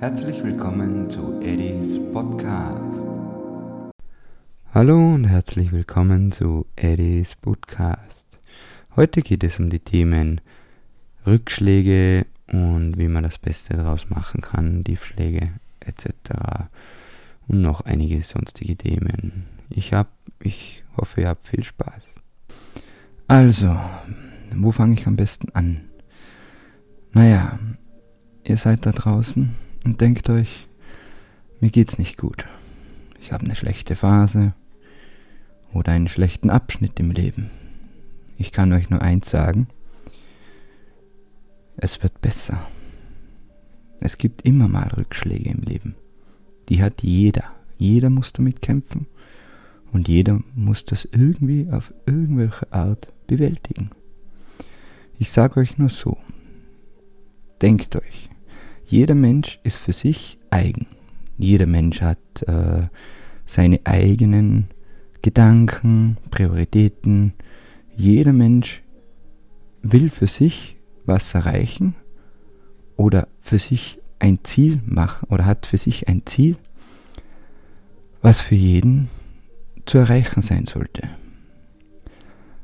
Herzlich willkommen zu Eddies Podcast. Hallo und herzlich willkommen zu Eddies Podcast. Heute geht es um die Themen Rückschläge und wie man das Beste daraus machen kann, Tiefschläge etc. und noch einige sonstige Themen. Ich hab, ich hoffe, ihr habt viel Spaß. Also, wo fange ich am besten an? Naja, ihr seid da draußen und denkt euch, mir geht's nicht gut. Ich habe eine schlechte Phase oder einen schlechten Abschnitt im Leben. Ich kann euch nur eins sagen, es wird besser. Es gibt immer mal Rückschläge im Leben. Die hat jeder. Jeder muss damit kämpfen und jeder muss das irgendwie auf irgendwelche Art bewältigen. Ich sage euch nur so, denkt euch, jeder Mensch ist für sich eigen. Jeder Mensch hat äh, seine eigenen Gedanken, Prioritäten. Jeder Mensch will für sich was erreichen oder für sich ein Ziel machen oder hat für sich ein Ziel, was für jeden zu erreichen sein sollte.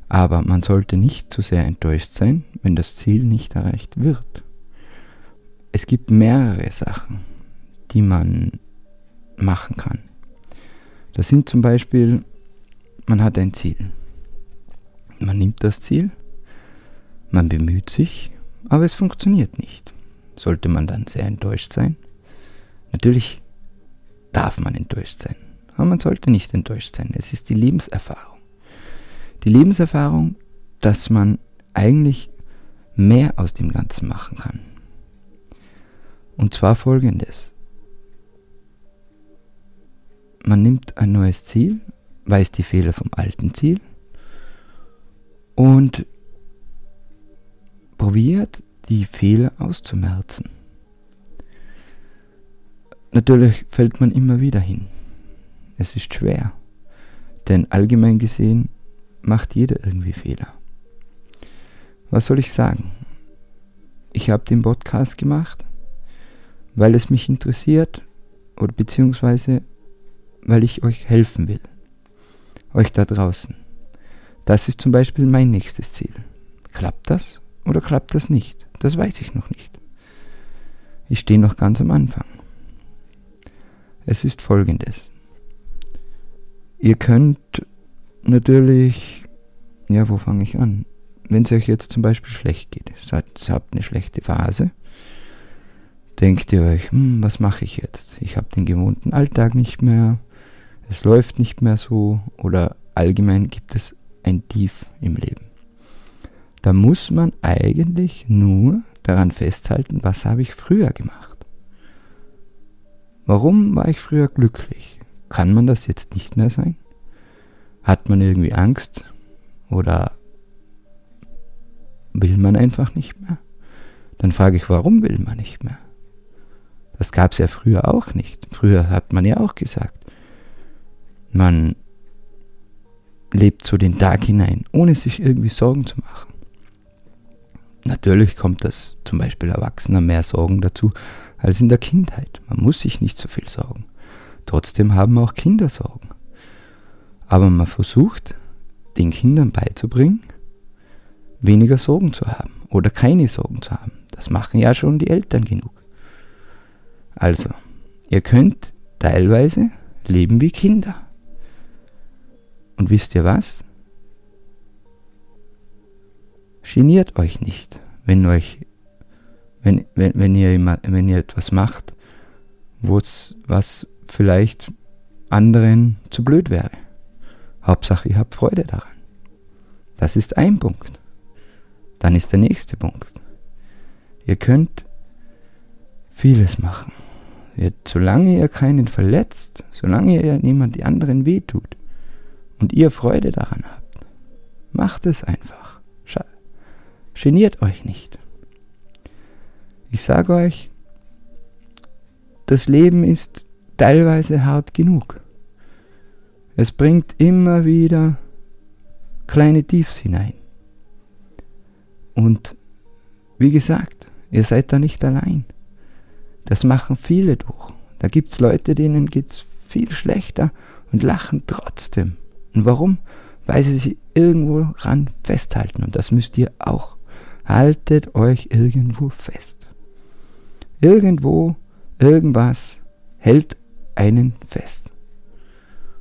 Aber man sollte nicht zu sehr enttäuscht sein, wenn das Ziel nicht erreicht wird es gibt mehrere Sachen, die man machen kann. Das sind zum Beispiel, man hat ein Ziel. Man nimmt das Ziel, man bemüht sich, aber es funktioniert nicht. Sollte man dann sehr enttäuscht sein? Natürlich darf man enttäuscht sein, aber man sollte nicht enttäuscht sein. Es ist die Lebenserfahrung. Die Lebenserfahrung, dass man eigentlich mehr aus dem Ganzen machen kann. Und zwar folgendes. Man nimmt ein neues Ziel, weiß die Fehler vom alten Ziel und probiert die Fehler auszumerzen. Natürlich fällt man immer wieder hin. Es ist schwer, denn allgemein gesehen macht jeder irgendwie Fehler. Was soll ich sagen? Ich habe den Podcast gemacht weil es mich interessiert oder beziehungsweise weil ich euch helfen will. Euch da draußen. Das ist zum Beispiel mein nächstes Ziel. Klappt das oder klappt das nicht? Das weiß ich noch nicht. Ich stehe noch ganz am Anfang. Es ist folgendes. Ihr könnt natürlich, ja, wo fange ich an? Wenn es euch jetzt zum Beispiel schlecht geht, ihr habt eine schlechte Phase, denkt ihr euch, hm, was mache ich jetzt? Ich habe den gewohnten Alltag nicht mehr, es läuft nicht mehr so oder allgemein gibt es ein Tief im Leben. Da muss man eigentlich nur daran festhalten, was habe ich früher gemacht. Warum war ich früher glücklich? Kann man das jetzt nicht mehr sein? Hat man irgendwie Angst oder will man einfach nicht mehr? Dann frage ich, warum will man nicht mehr? Das gab es ja früher auch nicht. Früher hat man ja auch gesagt, man lebt so den Tag hinein, ohne sich irgendwie Sorgen zu machen. Natürlich kommt das zum Beispiel Erwachsener mehr Sorgen dazu als in der Kindheit. Man muss sich nicht so viel sorgen. Trotzdem haben auch Kinder Sorgen. Aber man versucht, den Kindern beizubringen, weniger Sorgen zu haben oder keine Sorgen zu haben. Das machen ja schon die Eltern genug. Also, ihr könnt teilweise leben wie Kinder. Und wisst ihr was? Geniert euch nicht, wenn euch, wenn, wenn, wenn, ihr, wenn ihr etwas macht, was vielleicht anderen zu blöd wäre. Hauptsache, ihr habt Freude daran. Das ist ein Punkt. Dann ist der nächste Punkt. Ihr könnt vieles machen. Solange ihr keinen verletzt, solange ihr niemand die anderen wehtut und ihr Freude daran habt, macht es einfach. Geniert euch nicht. Ich sage euch, das Leben ist teilweise hart genug. Es bringt immer wieder kleine Tiefs hinein. Und wie gesagt, ihr seid da nicht allein. Das machen viele durch. Da gibt es Leute, denen geht es viel schlechter und lachen trotzdem. Und warum? Weil sie sich irgendwo ran festhalten. Und das müsst ihr auch. Haltet euch irgendwo fest. Irgendwo, irgendwas hält einen fest.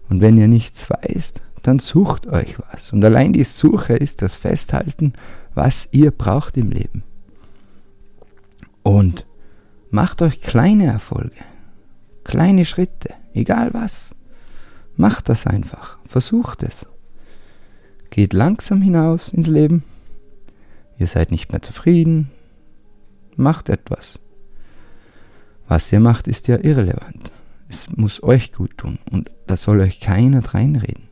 Und wenn ihr nichts weißt, dann sucht euch was. Und allein die Suche ist das Festhalten, was ihr braucht im Leben. Und macht euch kleine Erfolge, kleine Schritte, egal was. Macht das einfach, versucht es. Geht langsam hinaus ins Leben. Ihr seid nicht mehr zufrieden. Macht etwas. Was ihr macht, ist ja irrelevant. Es muss euch gut tun und da soll euch keiner reinreden.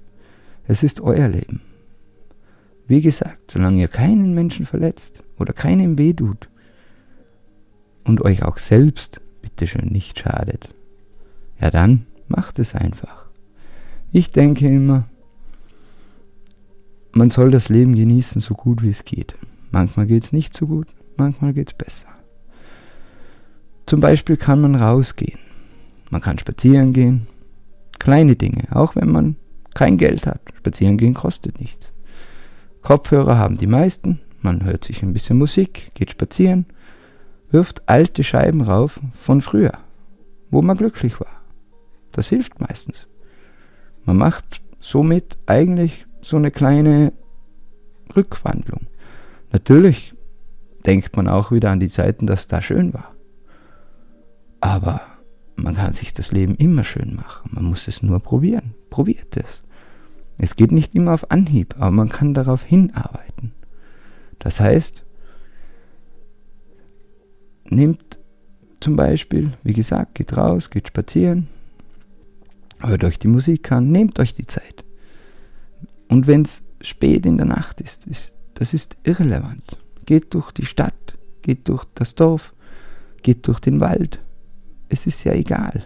Es ist euer Leben. Wie gesagt, solange ihr keinen Menschen verletzt oder keinem weh tut und euch auch selbst bitteschön nicht schadet, ja dann macht es einfach. Ich denke immer, man soll das Leben genießen, so gut wie es geht. Manchmal geht es nicht so gut, manchmal geht es besser. Zum Beispiel kann man rausgehen. Man kann spazieren gehen. Kleine Dinge, auch wenn man kein Geld hat. Spazieren gehen kostet nichts. Kopfhörer haben die meisten. Man hört sich ein bisschen Musik, geht spazieren, wirft alte Scheiben rauf von früher, wo man glücklich war. Das hilft meistens. Man macht somit eigentlich so eine kleine Rückwandlung. Natürlich denkt man auch wieder an die Zeiten, dass da schön war. Aber man kann sich das Leben immer schön machen. Man muss es nur probieren. Probiert es. Es geht nicht immer auf Anhieb, aber man kann darauf hinarbeiten. Das heißt, nehmt zum Beispiel, wie gesagt, geht raus, geht spazieren, hört euch die Musik an, nehmt euch die Zeit. Und wenn es spät in der Nacht ist, ist, das ist irrelevant. Geht durch die Stadt, geht durch das Dorf, geht durch den Wald, es ist ja egal.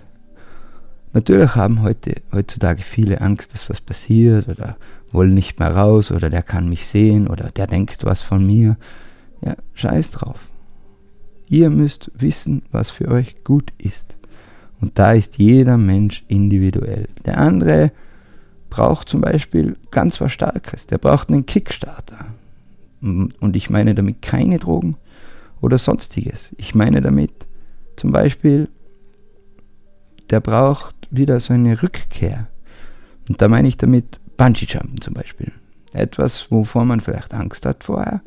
Natürlich haben heute, heutzutage viele Angst, dass was passiert oder wollen nicht mehr raus oder der kann mich sehen oder der denkt was von mir. Ja, scheiß drauf. Ihr müsst wissen, was für euch gut ist. Und da ist jeder Mensch individuell. Der andere braucht zum Beispiel ganz was Starkes. Der braucht einen Kickstarter. Und ich meine damit keine Drogen oder sonstiges. Ich meine damit zum Beispiel der braucht wieder so eine Rückkehr. Und da meine ich damit Bungee-Jumpen zum Beispiel. Etwas, wovor man vielleicht Angst hat vorher,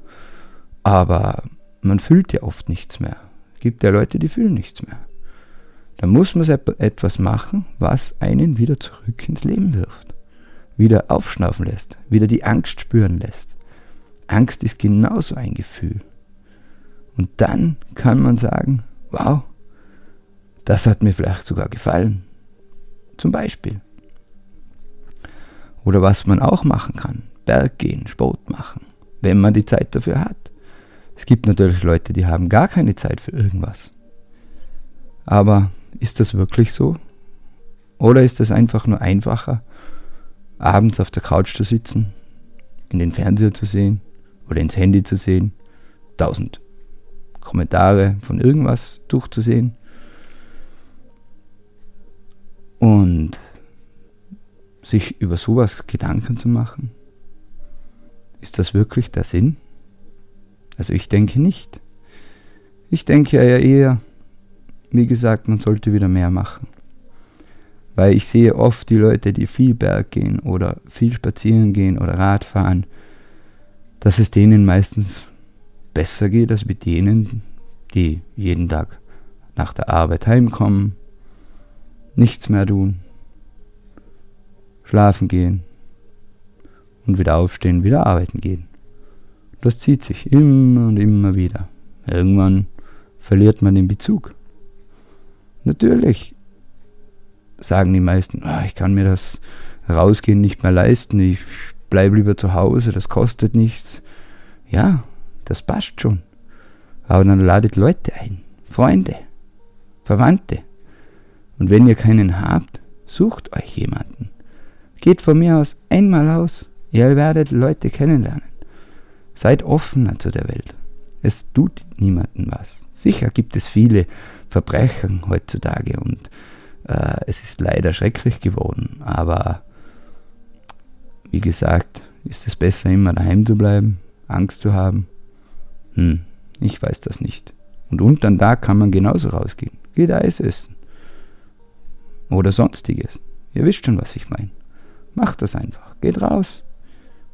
aber man fühlt ja oft nichts mehr. Es gibt ja Leute, die fühlen nichts mehr. Da muss man etwas machen, was einen wieder zurück ins Leben wirft. Wieder aufschnaufen lässt, wieder die Angst spüren lässt. Angst ist genauso ein Gefühl. Und dann kann man sagen, wow, das hat mir vielleicht sogar gefallen. Zum Beispiel. Oder was man auch machen kann. Berg gehen, Sport machen, wenn man die Zeit dafür hat. Es gibt natürlich Leute, die haben gar keine Zeit für irgendwas. Aber ist das wirklich so? Oder ist es einfach nur einfacher, abends auf der Couch zu sitzen, in den Fernseher zu sehen oder ins Handy zu sehen, tausend Kommentare von irgendwas durchzusehen und sich über sowas Gedanken zu machen, ist das wirklich der Sinn? Also ich denke nicht. Ich denke ja eher, wie gesagt, man sollte wieder mehr machen. Weil ich sehe oft die Leute, die viel Berg gehen oder viel spazieren gehen oder Radfahren, dass es denen meistens besser geht als mit denen, die jeden Tag nach der Arbeit heimkommen, nichts mehr tun, schlafen gehen und wieder aufstehen, wieder arbeiten gehen. Das zieht sich immer und immer wieder. Irgendwann verliert man den Bezug. Natürlich sagen die meisten, oh, ich kann mir das Rausgehen nicht mehr leisten, ich bleibe lieber zu Hause, das kostet nichts. Ja, das passt schon. Aber dann ladet Leute ein, Freunde, Verwandte, und wenn ihr keinen habt, sucht euch jemanden. Geht von mir aus einmal aus, ihr werdet Leute kennenlernen. Seid offener zu der Welt. Es tut niemandem was. Sicher gibt es viele, Verbrechen heutzutage und äh, es ist leider schrecklich geworden. Aber wie gesagt, ist es besser, immer daheim zu bleiben, Angst zu haben? Hm, ich weiß das nicht. Und unter den Tag kann man genauso rausgehen. Geht Eis essen. Oder sonstiges. Ihr wisst schon, was ich meine. Macht das einfach. Geht raus.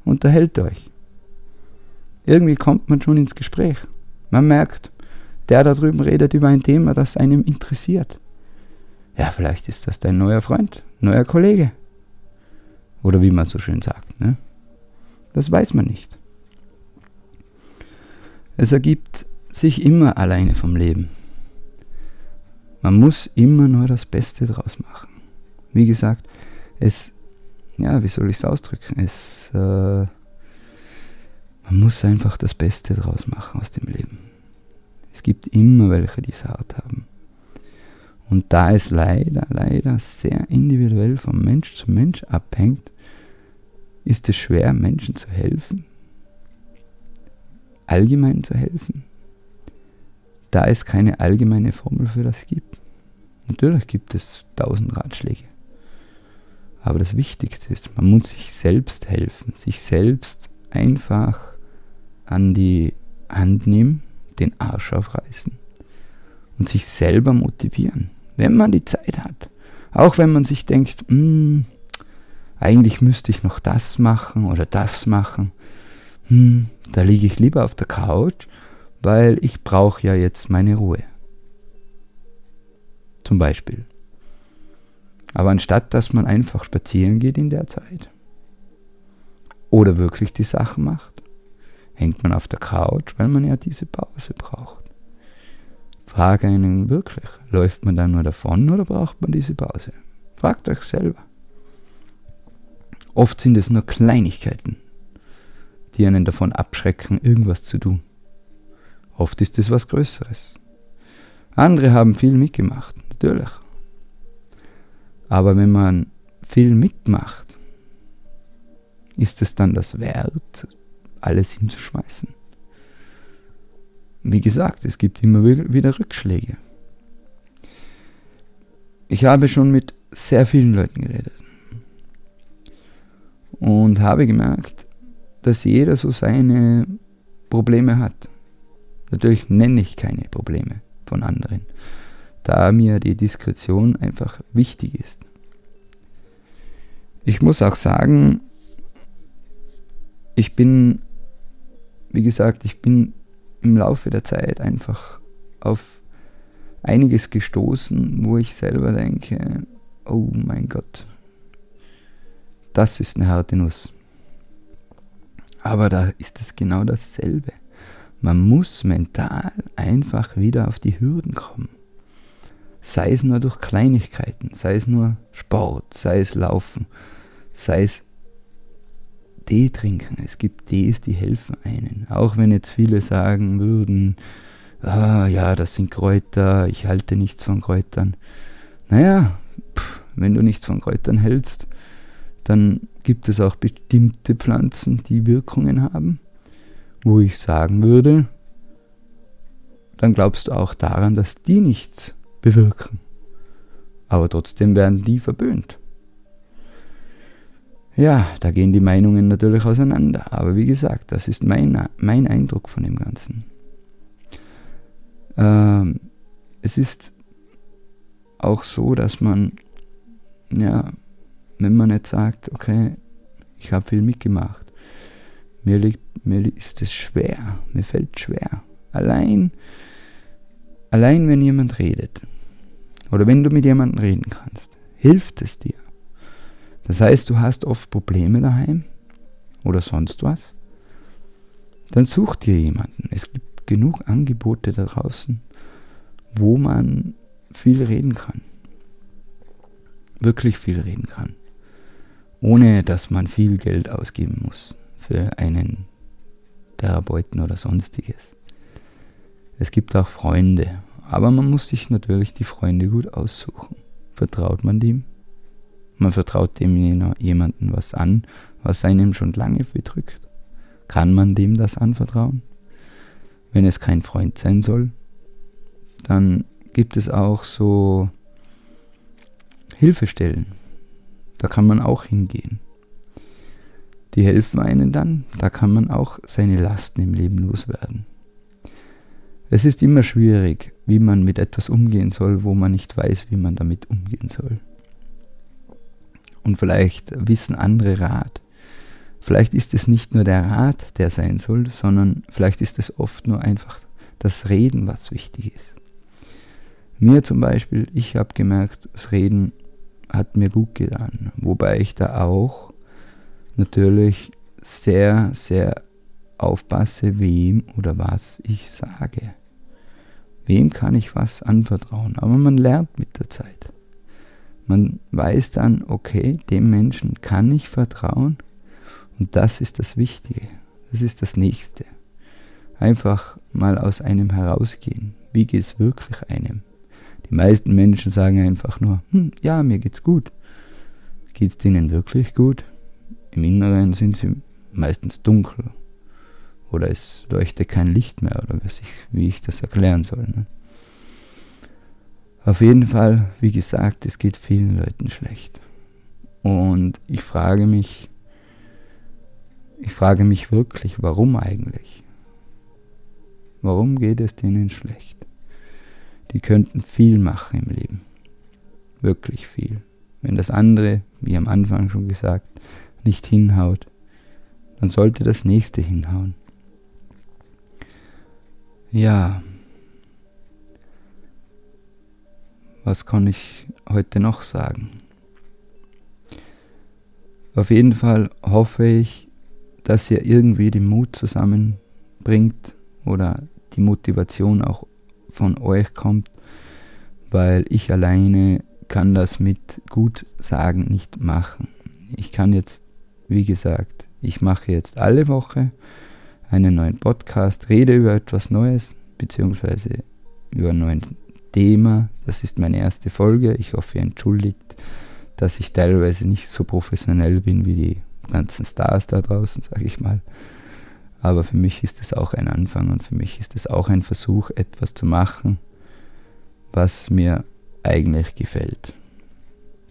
Unterhält euch. Irgendwie kommt man schon ins Gespräch. Man merkt, der da drüben redet über ein Thema, das einem interessiert. Ja, vielleicht ist das dein neuer Freund, neuer Kollege. Oder wie man so schön sagt. Ne? Das weiß man nicht. Es ergibt sich immer alleine vom Leben. Man muss immer nur das Beste draus machen. Wie gesagt, es, ja, wie soll ich es ausdrücken? Es, äh, man muss einfach das Beste draus machen aus dem Leben. Es gibt immer welche, die es hart haben. Und da es leider, leider sehr individuell vom Mensch zu Mensch abhängt, ist es schwer, Menschen zu helfen, allgemein zu helfen, da es keine allgemeine Formel für das gibt. Natürlich gibt es tausend Ratschläge. Aber das Wichtigste ist, man muss sich selbst helfen, sich selbst einfach an die Hand nehmen, den Arsch aufreißen und sich selber motivieren, wenn man die Zeit hat. Auch wenn man sich denkt, hm, eigentlich müsste ich noch das machen oder das machen. Hm, da liege ich lieber auf der Couch, weil ich brauche ja jetzt meine Ruhe. Zum Beispiel. Aber anstatt dass man einfach spazieren geht in der Zeit oder wirklich die Sachen macht, hängt man auf der Couch, weil man ja diese Pause braucht. Frage einen wirklich, läuft man dann nur davon oder braucht man diese Pause? Fragt euch selber. Oft sind es nur Kleinigkeiten, die einen davon abschrecken, irgendwas zu tun. Oft ist es was Größeres. Andere haben viel mitgemacht, natürlich. Aber wenn man viel mitmacht, ist es dann das wert, alles hinzuschmeißen? Wie gesagt, es gibt immer wieder Rückschläge. Ich habe schon mit sehr vielen Leuten geredet und habe gemerkt, dass jeder so seine Probleme hat. Natürlich nenne ich keine Probleme von anderen, da mir die Diskretion einfach wichtig ist. Ich muss auch sagen, ich bin, wie gesagt, ich bin im Laufe der Zeit einfach auf einiges gestoßen, wo ich selber denke, oh mein Gott, das ist eine harte Nuss. Aber da ist es genau dasselbe. Man muss mental einfach wieder auf die Hürden kommen. Sei es nur durch Kleinigkeiten, sei es nur Sport, sei es Laufen, sei es Tee trinken. Es gibt Tees, die helfen einen. Auch wenn jetzt viele sagen würden, ah, ja, das sind Kräuter, ich halte nichts von Kräutern. Naja, pff, wenn du nichts von Kräutern hältst, dann gibt es auch bestimmte Pflanzen, die Wirkungen haben, wo ich sagen würde, dann glaubst du auch daran, dass die nichts bewirken. Aber trotzdem werden die verböhnt. Ja, da gehen die Meinungen natürlich auseinander. Aber wie gesagt, das ist mein, mein Eindruck von dem Ganzen. Ähm, es ist auch so, dass man ja wenn man jetzt sagt, okay, ich habe viel mitgemacht, mir, liegt, mir ist es schwer, mir fällt schwer. Allein, allein wenn jemand redet oder wenn du mit jemandem reden kannst, hilft es dir. Das heißt, du hast oft Probleme daheim oder sonst was, dann such dir jemanden. Es gibt genug Angebote da draußen, wo man viel reden kann. Wirklich viel reden kann ohne dass man viel Geld ausgeben muss für einen Therapeuten oder sonstiges. Es gibt auch Freunde, aber man muss sich natürlich die Freunde gut aussuchen. Vertraut man dem? Man vertraut dem jemanden was an, was einem schon lange bedrückt. Kann man dem das anvertrauen? Wenn es kein Freund sein soll, dann gibt es auch so Hilfestellen. Da kann man auch hingehen. Die helfen einen dann, da kann man auch seine Lasten im Leben loswerden. Es ist immer schwierig, wie man mit etwas umgehen soll, wo man nicht weiß, wie man damit umgehen soll. Und vielleicht wissen andere Rat. Vielleicht ist es nicht nur der Rat, der sein soll, sondern vielleicht ist es oft nur einfach das Reden, was wichtig ist. Mir zum Beispiel, ich habe gemerkt, das Reden hat mir gut getan. Wobei ich da auch natürlich sehr, sehr aufpasse, wem oder was ich sage. Wem kann ich was anvertrauen? Aber man lernt mit der Zeit. Man weiß dann, okay, dem Menschen kann ich vertrauen und das ist das Wichtige. Das ist das Nächste. Einfach mal aus einem herausgehen. Wie geht es wirklich einem? Die meisten Menschen sagen einfach nur, hm, ja, mir geht's gut. Geht's denen wirklich gut? Im Inneren sind sie meistens dunkel. Oder es leuchtet kein Licht mehr, oder ich, wie ich das erklären soll. Ne? Auf jeden Fall, wie gesagt, es geht vielen Leuten schlecht. Und ich frage mich, ich frage mich wirklich, warum eigentlich? Warum geht es denen schlecht? Die könnten viel machen im Leben. Wirklich viel. Wenn das andere, wie am Anfang schon gesagt, nicht hinhaut, dann sollte das nächste hinhauen. Ja. Was kann ich heute noch sagen? Auf jeden Fall hoffe ich, dass ihr irgendwie den Mut zusammenbringt oder die Motivation auch von euch kommt, weil ich alleine kann das mit gut sagen nicht machen. Ich kann jetzt, wie gesagt, ich mache jetzt alle Woche einen neuen Podcast, rede über etwas Neues, beziehungsweise über ein neues Thema. Das ist meine erste Folge. Ich hoffe, ihr entschuldigt, dass ich teilweise nicht so professionell bin wie die ganzen Stars da draußen, sage ich mal. Aber für mich ist es auch ein Anfang und für mich ist es auch ein Versuch, etwas zu machen, was mir eigentlich gefällt.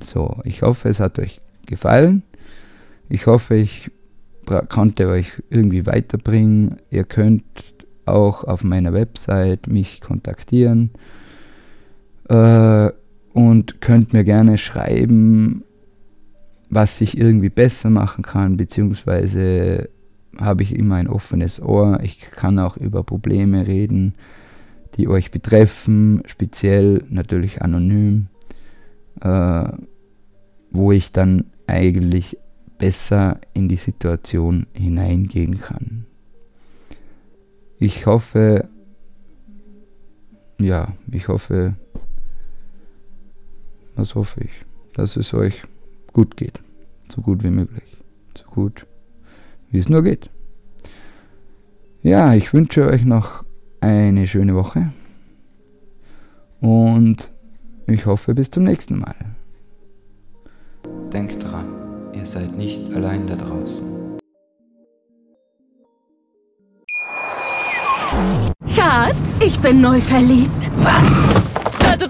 So, ich hoffe, es hat euch gefallen. Ich hoffe, ich konnte euch irgendwie weiterbringen. Ihr könnt auch auf meiner Website mich kontaktieren äh, und könnt mir gerne schreiben, was ich irgendwie besser machen kann, beziehungsweise habe ich immer ein offenes Ohr. Ich kann auch über Probleme reden, die euch betreffen, speziell natürlich anonym, äh, wo ich dann eigentlich besser in die Situation hineingehen kann. Ich hoffe, ja, ich hoffe, was hoffe ich, dass es euch gut geht, so gut wie möglich, so gut wie es nur geht. Ja, ich wünsche euch noch eine schöne Woche und ich hoffe bis zum nächsten Mal. Denkt dran, ihr seid nicht allein da draußen. Schatz, ich bin neu verliebt. Was?